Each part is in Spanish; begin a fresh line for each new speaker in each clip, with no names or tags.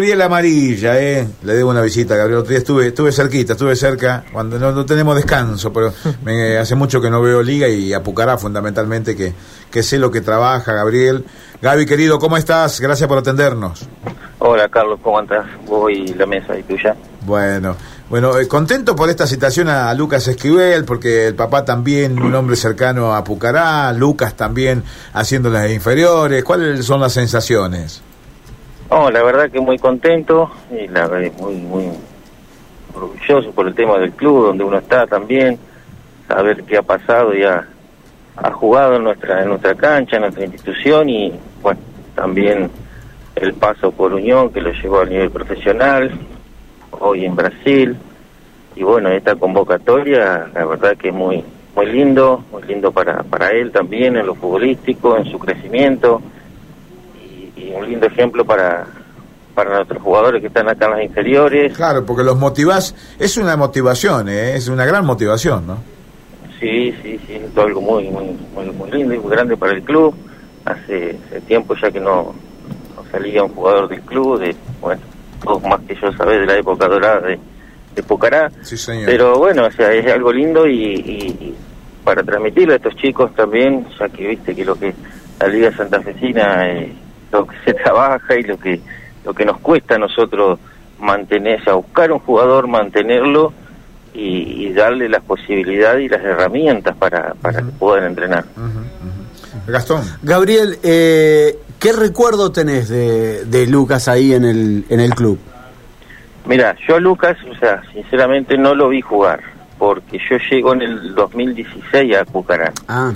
Gabriel Amarilla, eh. Le debo una visita, Gabriel. Otro día estuve, estuve cerquita, estuve cerca, cuando no, tenemos descanso, pero me, hace mucho que no veo liga y Apucará fundamentalmente, que, que sé lo que trabaja, Gabriel. Gaby, querido, ¿cómo estás? Gracias por atendernos.
Hola, Carlos, ¿cómo andas? Vos y la mesa y tuya.
Bueno, bueno, eh, contento por esta citación a, Lucas Esquivel, porque el papá también, un hombre cercano a Pucará, Lucas también haciendo las inferiores. ¿Cuáles son las sensaciones?
Oh, la verdad que muy contento y la muy, muy orgulloso por el tema del club, donde uno está también, saber qué ha pasado y ha, jugado en nuestra, en nuestra cancha, en nuestra institución y, bueno, también el paso por Unión que lo llevó al nivel profesional, hoy en Brasil. Y bueno, esta convocatoria, la verdad que es muy, muy lindo, muy lindo para, para él también en lo futbolístico, en su crecimiento. Un lindo ejemplo para, para nuestros jugadores que están acá en las inferiores.
Claro, porque los motivás, es una motivación, ¿eh? es una gran motivación, ¿no?
Sí, sí, sí, es algo muy, muy, muy, lindo y muy grande para el club. Hace, tiempo ya que no, no salía un jugador del club, de, bueno, todos más que yo sabés de la época dorada de, de Pucará. Pero bueno, o sea, es algo lindo y, para transmitirlo a estos chicos también, ya que viste que lo que la Liga Santafesina, eh, lo que se trabaja y lo que lo que nos cuesta a nosotros mantener, o sea, buscar un jugador, mantenerlo y, darle las posibilidades y las herramientas para, para que puedan entrenar.
Gastón.
Gabriel, eh, ¿qué recuerdo tenés de, de, Lucas ahí en el, en el club?
Mira, yo a Lucas, o sea, sinceramente no lo vi jugar, porque yo llego en el 2016 a Cucarán. Ah.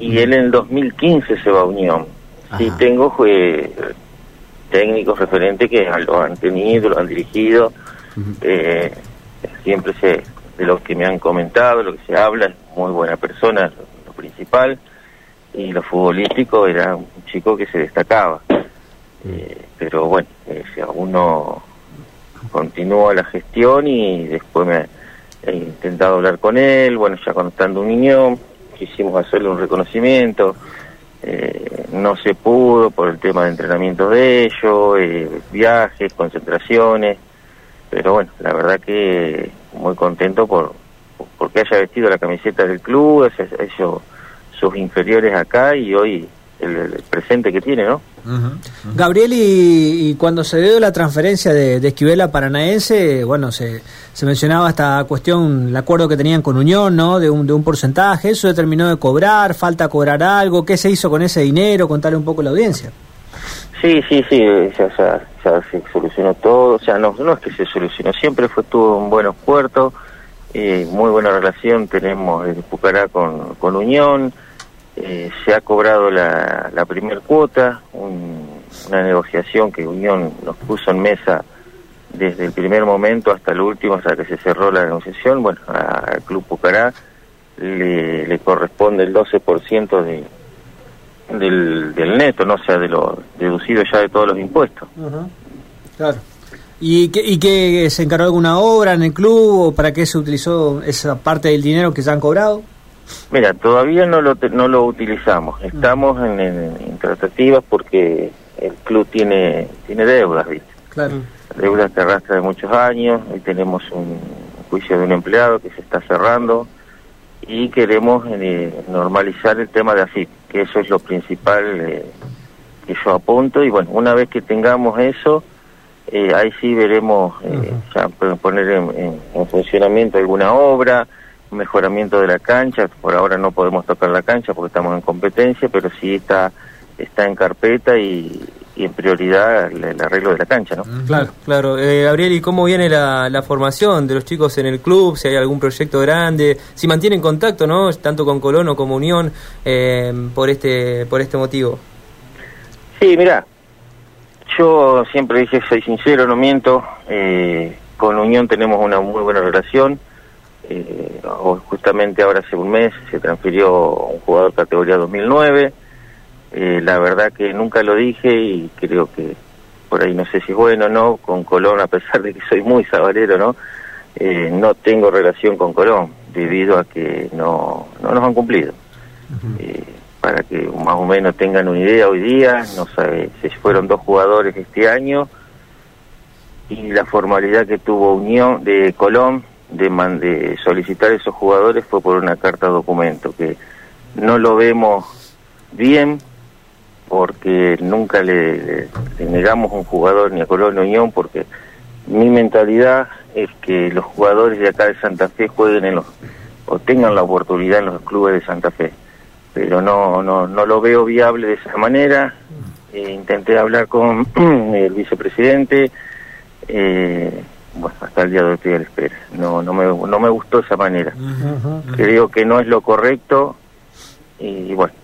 Y él en el 2015 se va a Unión. Sí, tengo eh, técnicos referentes que lo han tenido, lo han dirigido. eh, siempre sé de lo que me han comentado, lo que se habla, es muy buena persona, lo principal y lo futbolístico era un chico que se destacaba. Eh, pero bueno, eh, uno continúa la gestión y después me he intentado hablar con él, bueno, ya contando un niño, quisimos hacerle un reconocimiento, eh, no se pudo por el tema de entrenamiento de ellos, eh, viajes, concentraciones, pero bueno, la verdad que muy contento por porque haya vestido la camiseta del club, eso sus inferiores acá y hoy el, presente que tiene, ¿no?
Gabriel, y, cuando se dio la transferencia de, de Esquivel a Paranaense, bueno, se, se mencionaba esta cuestión, el acuerdo que tenían con Unión, ¿no? De un, de un porcentaje, ¿eso terminó de cobrar? ¿Falta cobrar algo? ¿Qué se hizo con ese dinero? Contarle un poco a la audiencia.
Sí, sí, sí, ya, ya, se solucionó todo, o sea, no, no es que se solucionó, siempre fue tuvo un buenos puertos, eh, muy buena relación tenemos en Pucará con, con Unión, eh, se ha cobrado la, la primer cuota, una negociación que Unión nos puso en mesa desde el primer momento hasta el último, hasta que se cerró la negociación. Bueno, al Club Pucará le, le corresponde el 12% de, del, del neto, no o sea, de lo deducido ya de todos los impuestos.
Claro. ¿Y que, ¿Y que se encargó alguna obra en el club o para qué se utilizó esa parte del dinero que se han cobrado?
Mira, todavía no lo, no lo utilizamos. Estamos en, en, tratativas porque el club tiene tiene deudas, ¿viste? Claro. Deudas que arrastra de muchos años. y tenemos un juicio de un empleado que se está cerrando y queremos eh, normalizar el tema de AFIP, que eso es lo principal eh, que yo apunto. Y bueno, una vez que tengamos eso, eh, ahí sí veremos ya poner en, en funcionamiento alguna obra mejoramiento de la cancha, por ahora no podemos tocar la cancha porque estamos en competencia, pero sí está está en carpeta y, en prioridad el, arreglo de la cancha, ¿no?
Claro, claro. Eh, Gabriel, ¿y cómo viene la, la, formación de los chicos en el club? Si hay algún proyecto grande, si mantienen contacto, ¿no? Tanto con Colón o como Unión eh, por este por este motivo.
Sí, mira, yo siempre dije, soy sincero, no miento. Eh, con Unión tenemos una muy buena relación eh, justamente ahora hace un mes se transfirió un jugador categoría 2009. Eh, la verdad que nunca lo dije y creo que por ahí no sé si es bueno o no, con Colón, a pesar de que soy muy sabalero, ¿no? Eh, no tengo relación con Colón, debido a que no, no nos han cumplido. Eh, para que más o menos tengan una idea hoy día, no sabe, se fueron dos jugadores este año y la formalidad que tuvo Unión de Colón de, de solicitar esos jugadores fue por una carta documento que no lo vemos bien porque nunca le, negamos un jugador ni a Colón Unión porque mi mentalidad es que los jugadores de acá de Santa Fe jueguen en los o tengan la oportunidad en los clubes de Santa Fe. Pero no no no lo veo viable de esa manera. Eh, intenté hablar con el vicepresidente eh, hasta el día de hoy estoy a la espera. No, no, me, no me gustó esa manera. Creo que no es lo correcto y bueno.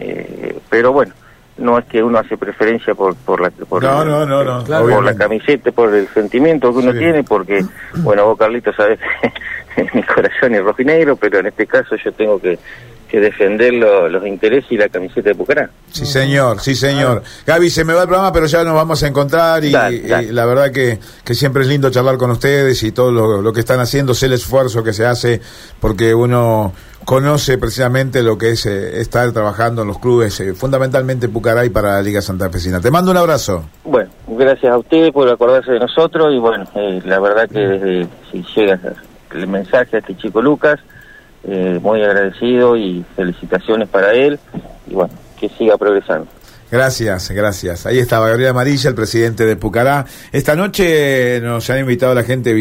Eh, pero bueno, no es que uno hace preferencia por por la por, la camiseta, por el sentimiento que uno tiene, porque bueno, vos Carlito sabes mi corazón es rojinegro, pero en este caso yo tengo que que defender los intereses y la camiseta de Pucará.
Sí, señor, sí, señor. Gaby, se me va el programa, pero ya nos vamos a encontrar y, la verdad que, que, siempre es lindo charlar con ustedes y todo lo, que están haciendo, sé el esfuerzo que se hace, porque uno conoce precisamente lo que es eh, estar trabajando en los clubes, eh, fundamentalmente Pucará y para la Liga Santa Fecina. Te mando un abrazo.
Bueno, gracias a ustedes por acordarse de nosotros y bueno, eh, la verdad que desde, si llega el mensaje a este chico Lucas, eh, muy agradecido y felicitaciones para él y bueno, que siga progresando.
Gracias, gracias. Ahí estaba Gabriel Amarilla, el presidente de Pucará. Esta noche nos han invitado la gente